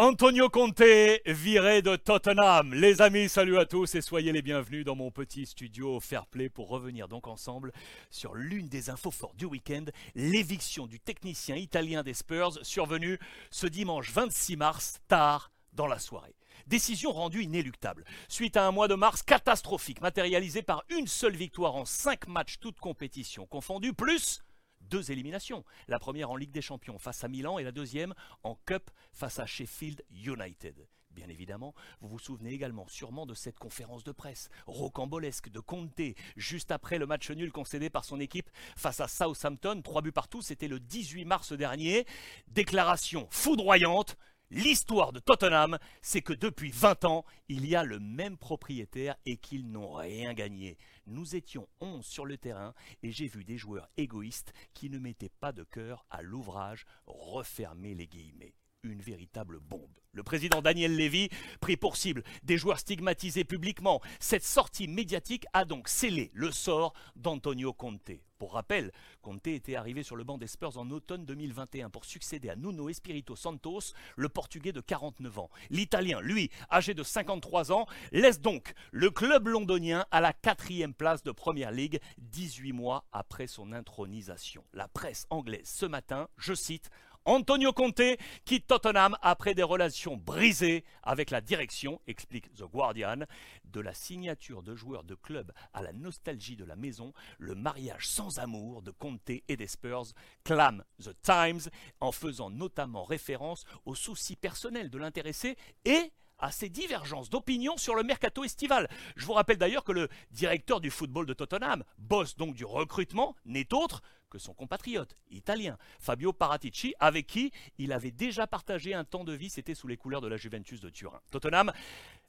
Antonio Conte, viré de Tottenham. Les amis, salut à tous et soyez les bienvenus dans mon petit studio Fair Play pour revenir donc ensemble sur l'une des infos fortes du week-end, l'éviction du technicien italien des Spurs survenue ce dimanche 26 mars, tard dans la soirée. Décision rendue inéluctable. Suite à un mois de mars catastrophique, matérialisé par une seule victoire en cinq matchs, toutes compétitions confondues, plus deux éliminations. La première en Ligue des Champions face à Milan et la deuxième en Cup face à Sheffield United. Bien évidemment, vous vous souvenez également sûrement de cette conférence de presse rocambolesque de Conte juste après le match nul concédé par son équipe face à Southampton, trois buts partout, c'était le 18 mars dernier. Déclaration foudroyante, L'histoire de Tottenham, c'est que depuis 20 ans, il y a le même propriétaire et qu'ils n'ont rien gagné. Nous étions 11 sur le terrain et j'ai vu des joueurs égoïstes qui ne mettaient pas de cœur à l'ouvrage, refermer les guillemets une véritable bombe. Le président Daniel Lévy prit pour cible des joueurs stigmatisés publiquement. Cette sortie médiatique a donc scellé le sort d'Antonio Conte. Pour rappel, Conte était arrivé sur le banc des Spurs en automne 2021 pour succéder à Nuno Espirito Santos, le portugais de 49 ans. L'Italien, lui, âgé de 53 ans, laisse donc le club londonien à la quatrième place de Première Ligue, 18 mois après son intronisation. La presse anglaise ce matin, je cite, Antonio Conte quitte Tottenham après des relations brisées avec la direction, explique The Guardian. De la signature de joueurs de club à la nostalgie de la maison, le mariage sans amour de Conte et des Spurs clame The Times en faisant notamment référence aux soucis personnels de l'intéressé et à ses divergences d'opinion sur le mercato estival. Je vous rappelle d'ailleurs que le directeur du football de Tottenham, boss donc du recrutement, n'est autre que son compatriote italien Fabio Paratici, avec qui il avait déjà partagé un temps de vie, c'était sous les couleurs de la Juventus de Turin. Tottenham,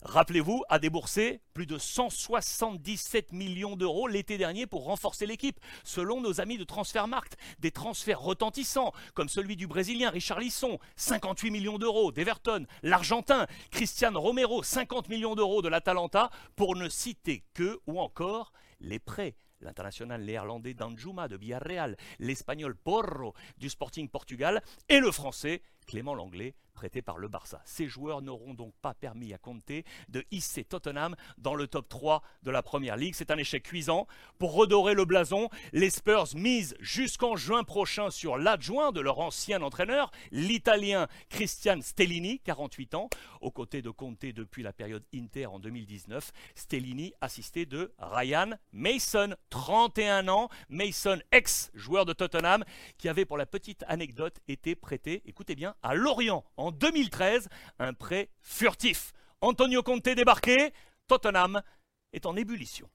rappelez-vous, a déboursé plus de 177 millions d'euros l'été dernier pour renforcer l'équipe, selon nos amis de Transfermarkt. Des transferts retentissants, comme celui du Brésilien Richard Lisson, 58 millions d'euros d'Everton, l'Argentin Christian Romero, 50 millions d'euros de l'Atalanta, pour ne citer que, ou encore, les prêts l'international néerlandais Danjuma de Villarreal, l'espagnol Porro du Sporting Portugal et le français Clément Langlais prêté par le Barça. Ces joueurs n'auront donc pas permis à Conte de hisser Tottenham dans le top 3 de la Première Ligue. C'est un échec cuisant. Pour redorer le blason, les Spurs misent jusqu'en juin prochain sur l'adjoint de leur ancien entraîneur, l'Italien Christian Stellini, 48 ans, aux côtés de Conte depuis la période Inter en 2019. Stellini assisté de Ryan Mason, 31 ans, Mason ex-joueur de Tottenham, qui avait pour la petite anecdote été prêté, écoutez bien, à Lorient en 2013, un prêt furtif. Antonio Conte débarqué, Tottenham est en ébullition.